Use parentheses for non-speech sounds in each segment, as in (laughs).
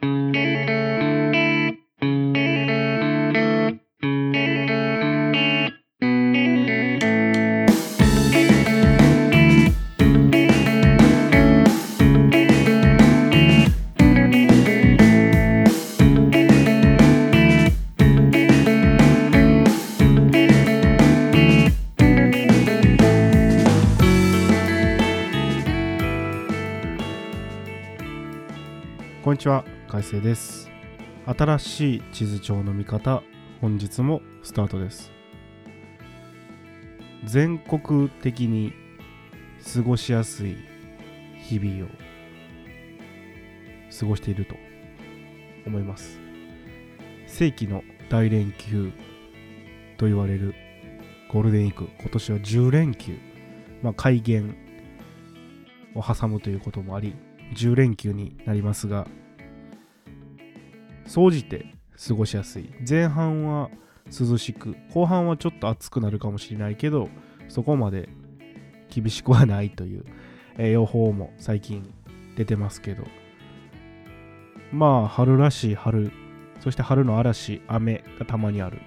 こんにちは、海星です。新しい地図帳の見方、本日もスタートです。全国的に過ごしやすい日々を過ごしていると思います。世紀の大連休と言われるゴールデンウィーク、今年は10連休、まあ、改元を挟むということもあり、10連休になりますが、総じて過ごしやすい。前半は涼しく、後半はちょっと暑くなるかもしれないけど、そこまで厳しくはないという、えー予報も最近出てますけど、まあ、春らしい春、そして春の嵐、雨がたまにある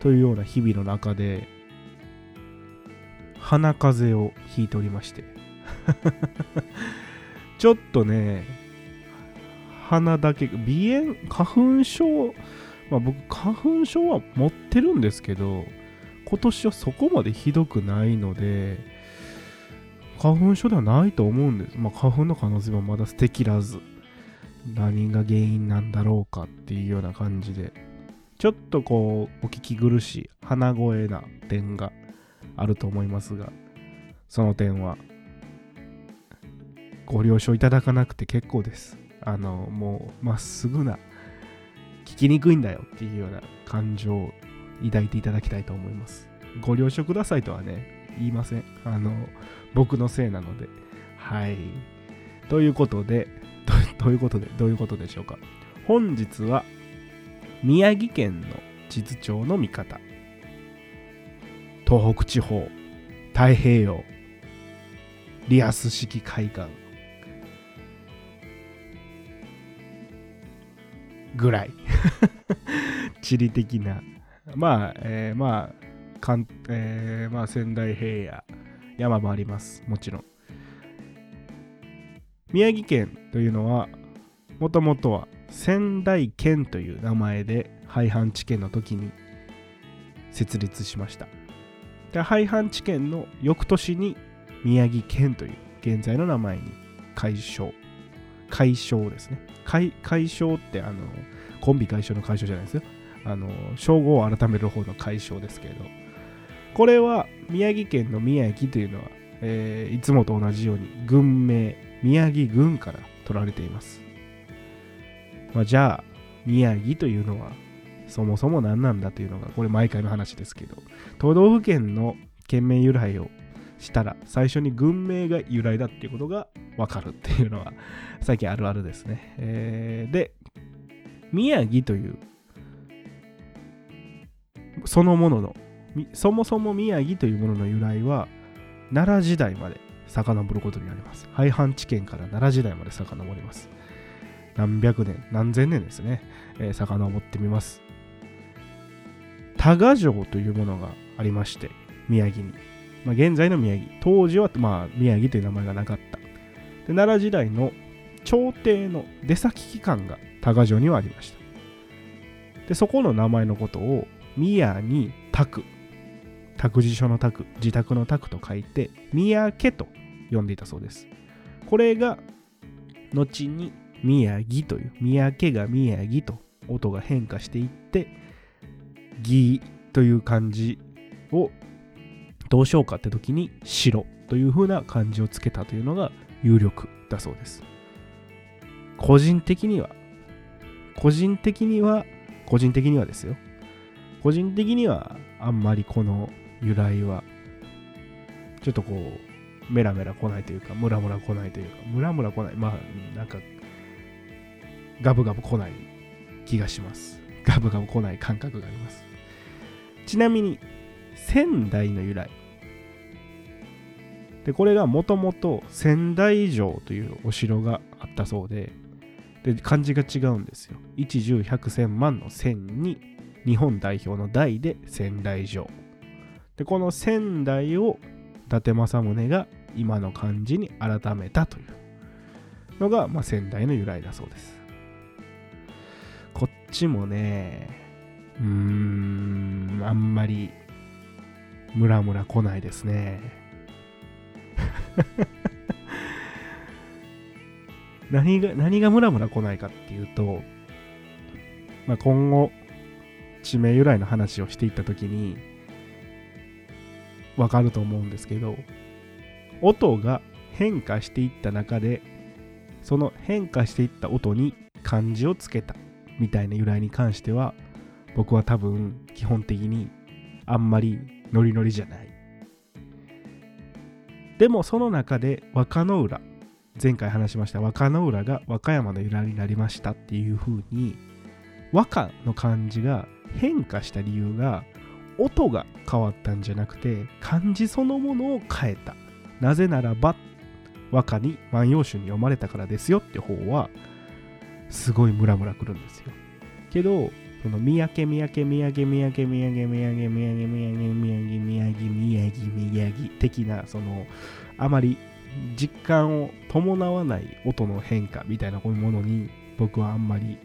というような日々の中で、鼻風邪をひいておりまして、(laughs) ちょっとね、鼻だけ、鼻炎、花粉症、まあ僕、花粉症は持ってるんですけど、今年はそこまでひどくないので、花粉症ではないと思うんです。まあ花粉の可能性はまだ捨てきらず、何が原因なんだろうかっていうような感じで、ちょっとこう、お聞き苦しい鼻声な点があると思いますが、その点はご了承いただかなくて結構です。あの、もう、まっすぐな、聞きにくいんだよっていうような感情を抱いていただきたいと思います。ご了承くださいとはね、言いません。あの、僕のせいなので。はい。ということで、どういうことで、どういうことでしょうか。本日は、宮城県の地図帳の見方。東北地方、太平洋、リアス式海岸、ぐらい。(laughs) 地理的な。まあ、えーまあかん、えーまあ仙台平野山もあります。もちろん。宮城県というのはもともとは仙台県という名前で廃藩置県の時に設立しました。で廃藩置県の翌年に宮城県という現在の名前に改称。解消ですね。解消ってあのコンビ解消の解消じゃないですよ。あの称号を改める方の解消ですけれど、これは宮城県の宮城というのは、えーいつもと同じように軍名、宮城郡から取られています。まあ、じゃあ、宮城というのはそもそも何なんだというのが、これ毎回の話ですけど、都道府県の県名由来をしたら最初に軍名が由来だっていうことがわかるっていうのは最近あるあるですね。えーで、宮城というそのものの、そもそも宮城というものの由来は奈良時代まで遡ることになります。廃藩置県から奈良時代まで遡ります。何百年、何千年ですね、えー遡ってみます。多賀城というものがありまして、宮城に。まあ、現在の宮城。当時は、まあ、宮城という名前がなかった。で奈良時代の朝廷の出先機関が多賀城にはありました。で、そこの名前のことを宮に宅、託児所の宅、自宅の宅と書いて、宮家と呼んでいたそうです。これが、後に宮城という、宮家が宮城と音が変化していって、義という漢字をどうしようかって時に白という風な漢字をつけたというのが有力だそうです。個人的には、個人的には、個人的にはですよ。個人的にはあんまりこの由来は、ちょっとこう、メラメラ来ないというか、ムラムラ来ないというか、ムラムラ来ない。まあ、なんか、ガブガブ来ない気がします。ガブガブ来ない感覚があります。ちなみに、仙台の由来。で、これがもともと仙台城というお城があったそうで、で漢字が違うんですよ。一十百千万の千に日本代表の代で仙台城でこの仙台を伊達政宗が今の漢字に改めたというのが、まあ、仙台の由来だそうです。こっちもねうーんあんまりムラムラ来ないですね。(laughs) 何が何がムラムラ来ないかっていうと、まあ、今後地名由来の話をしていった時にわかると思うんですけど音が変化していった中でその変化していった音に漢字をつけたみたいな由来に関しては僕は多分基本的にあんまりノリノリじゃない。でもその中で若野浦前回話しました若野浦が和歌山の由来になりましたっていう風に和歌の漢字が変化した理由が音が変わったんじゃなくて漢字そのものを変えた。なぜならば和歌に万葉集に読まれたからですよって方はすごいムラムラくるんですよ。けどその三宅三宅三宅三宅三宅三宅三宅三宅三宅宮城宮城宮城宮城的なそのあまり実感を伴わない音の変化みたいなこういうものに僕はあんまり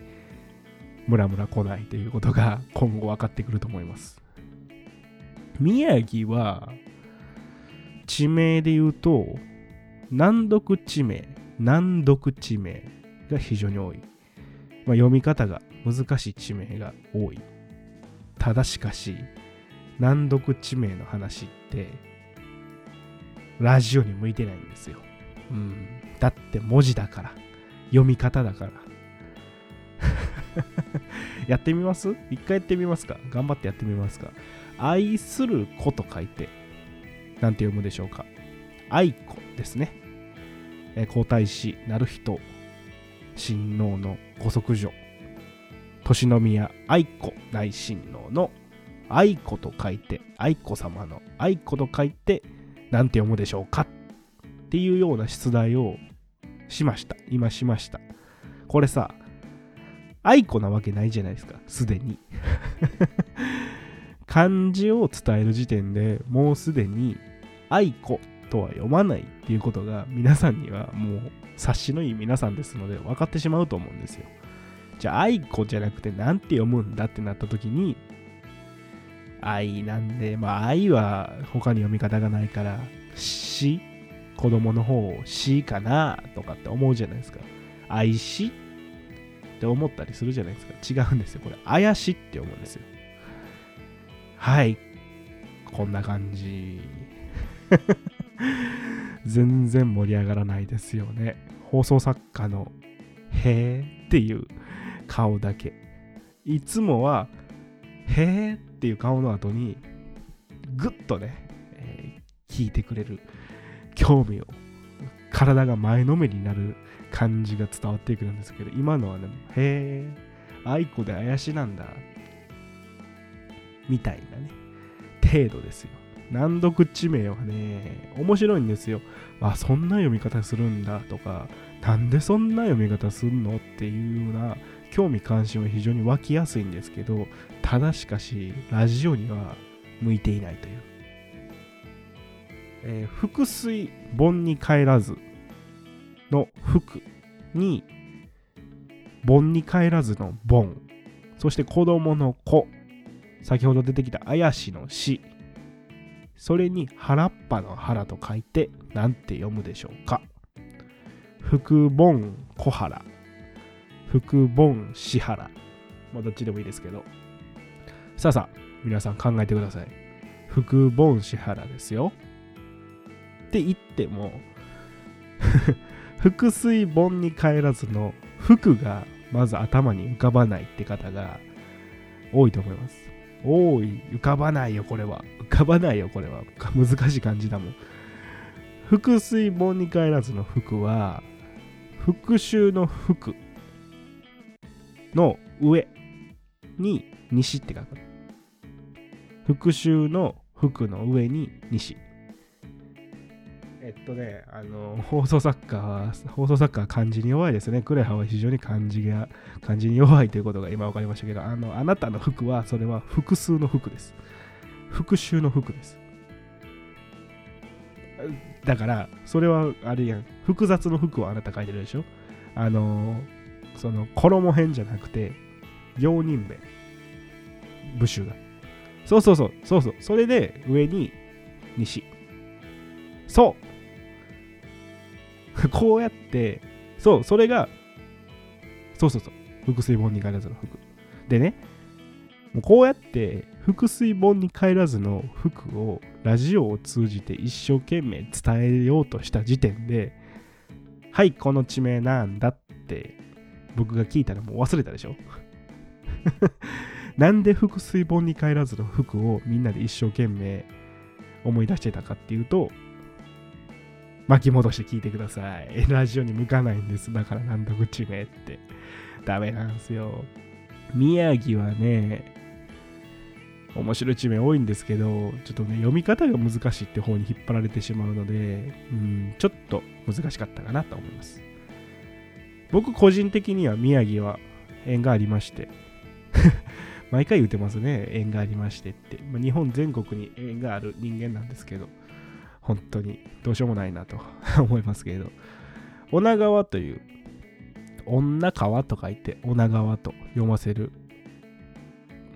ムラムラ来ないということが今後分かってくると思います。宮城は地名で言うと難読地名難読地名が非常に多い、まあ、読み方が難しい地名が多いただしかし難読地名の話ってラジオに向いてないんですよ。うん。だって文字だから。読み方だから。(laughs) やってみます？一回やってみますか？頑張ってやってみますか？愛する子と書いて、なんて読むでしょうか？愛子ですね。え皇太子なる人親王のご息女年宮愛子大親王の愛子と書いて愛子様の愛子と書いて何て読むでしょうかっていうような出題をしました。今しました。これさ、愛子なわけないじゃないですか、すでに。(laughs) 漢字を伝える時点でもうすでに愛子とは読まないっていうことが皆さんにはもう察しのいい皆さんですので分かってしまうと思うんですよ。じゃあ愛子じゃなくて何て読むんだってなった時に愛なんで、まあ愛は他に読み方がないから、し、子供の方をしかなとかって思うじゃないですか。愛し？って思ったりするじゃないですか。違うんですよ。これ、怪しって思うんですよ。はい。こんな感じ。(laughs) 全然盛り上がらないですよね。放送作家のへーっていう顔だけ。いつもは、へーっていう顔の後にぐっとね、えー、聞いてくれる。興味を体が前のめりになる感じが伝わってくるんですけど今のはねへえ愛子で怪しなんだみたいなね程度ですよ。難読地名はね面白いんですよ。あそんな読み方するんだとかなんでそんな読み方すんのっていうような興味関心は非常に湧きやすいんですけどただしかしラジオには向いていないという、えー、腹水盆に帰らずの服に盆に帰らずの盆。そして子供の子。先ほど出てきた怪しの死。それに原っぱの原と書いて何て読むでしょうか。福盆小原福盆支原。まあ、どっちでもいいですけど。さあさあ、皆さん考えてください。福盆支原ですよ。って言っても、(laughs) 腹水盆に帰らずの服がまず頭に浮かばないって方が多いと思います。多い。浮かばないよ、これは。浮かばないよ、これは。難しい感じだもん。腹水盆に帰らずの服は、復讐の服の上に西って書く。復讐の服の上に西。えっとね、あの、放送作家は、放送作家は漢字に弱いですね。クレハは非常に漢字が、漢字に弱いということが今分かりましたけど、あの、あなたの服は、それは複数の服です。復讐の服です。だから、それはあれやん。複雑の服をあなた書いてるでしょあの、その、衣編じゃなくて、用人弁。部首が。そうそうそう、そうそう。それで、上に、西。そう (laughs) こうやって、そう、それが、そうそうそう、腹水本に帰らずの服。でね、もうこうやって腹水本に帰らずの服をラジオを通じて一生懸命伝えようとした時点で、はい、この地名なんだって僕が聞いたらもう忘れたでしょ？(laughs) なんで腹水本に帰らずの服をみんなで一生懸命思い出してたかっていうと、巻き戻して聞いてください。(laughs) ラジオに向かないんです。だからなんだ口名って。ダメなんですよ。宮城はね、面白い地名多いんですけど、ちょっとね、読み方が難しいって方に引っ張られてしまうので、うん、ちょっと難しかったかなと思います。僕個人的には宮城は縁がありまして、(laughs) 毎回言ってますね、縁がありましてって。まあ、日本全国に縁がある人間なんですけど、本当にどうしようもないなと (laughs) 思いますけれど、女川という、女川と書いて女川と読ませる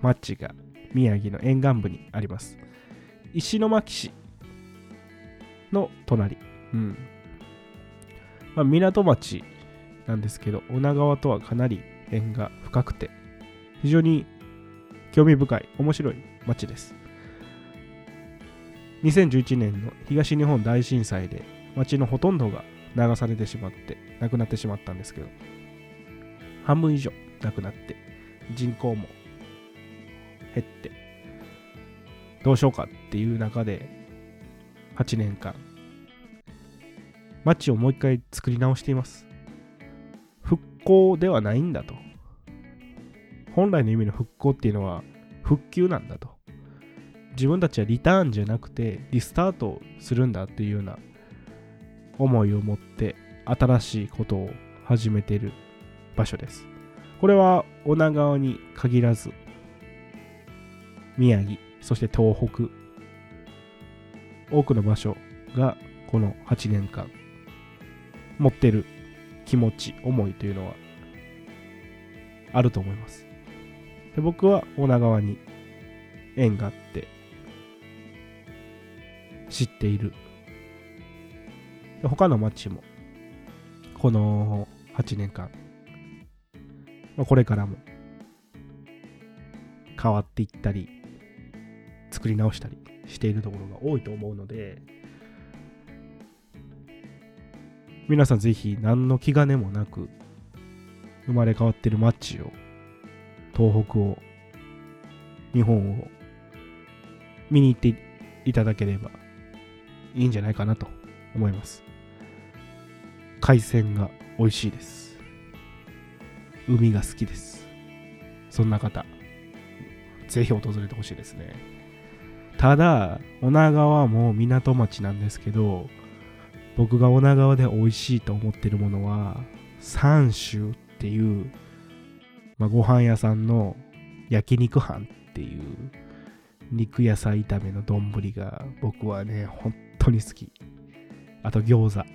町が宮城の沿岸部にあります。石巻市の隣。うん。まあ、港町なんですけど、女川とはかなり縁が深くて、非常に興味深い、面白い町です。2011年の東日本大震災で町のほとんどが流されてしまって亡くなってしまったんですけど半分以上亡くなって人口も減ってどうしようかっていう中で8年間町をもう一回作り直しています興ではないんだと本来の意味の復興っていうのは復旧なんだと自分たちはリターンじゃなくてリスタートするんだっていうような思いを持って新しいことを始めてる場所です。これは女川に限らず宮城、そして東北多くの場所がこの8年間持ってる気持ち、思いというのはあると思います。で僕は女川に縁があって知っている他の町もこの8年間、ま、これからも変わっていったり作り直したりしているところが多いと思うので皆さんぜひ何の気兼ねもなく生まれ変わってる町を東北を日本を見に行っていただければいいんじゃないかなと思います。海鮮が美味しいです。海が好きです。そんな方、ぜひ訪れてほしいですね。ただ、女川も港町なんですけど、僕が女川で美味しいと思ってるものは、三州っていう、まあ、ご飯屋さんの焼肉飯っていう肉野菜炒めの丼が僕はね、本当に好き。あと餃子。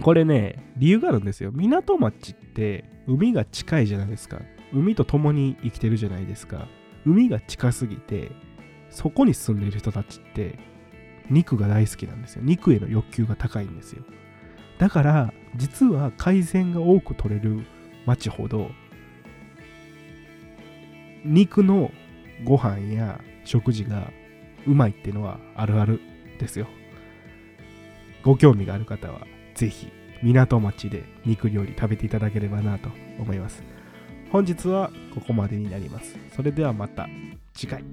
(laughs) これね、理由があるんですよ。港町って海が近いじゃないですか。海と共に生きてるじゃないですか。海が近すぎて、そこに住んでる人たちって肉が大好きなんですよ。肉への欲求が高いんですよ。だから、実は海鮮が多く取れる町ほど、肉のご飯や食事がうまいっていうのはあるあるですよ。ご興味がある方は、ぜひ港町で肉料理食べていただければなと思います。本日はここまでになります。それではまた次回。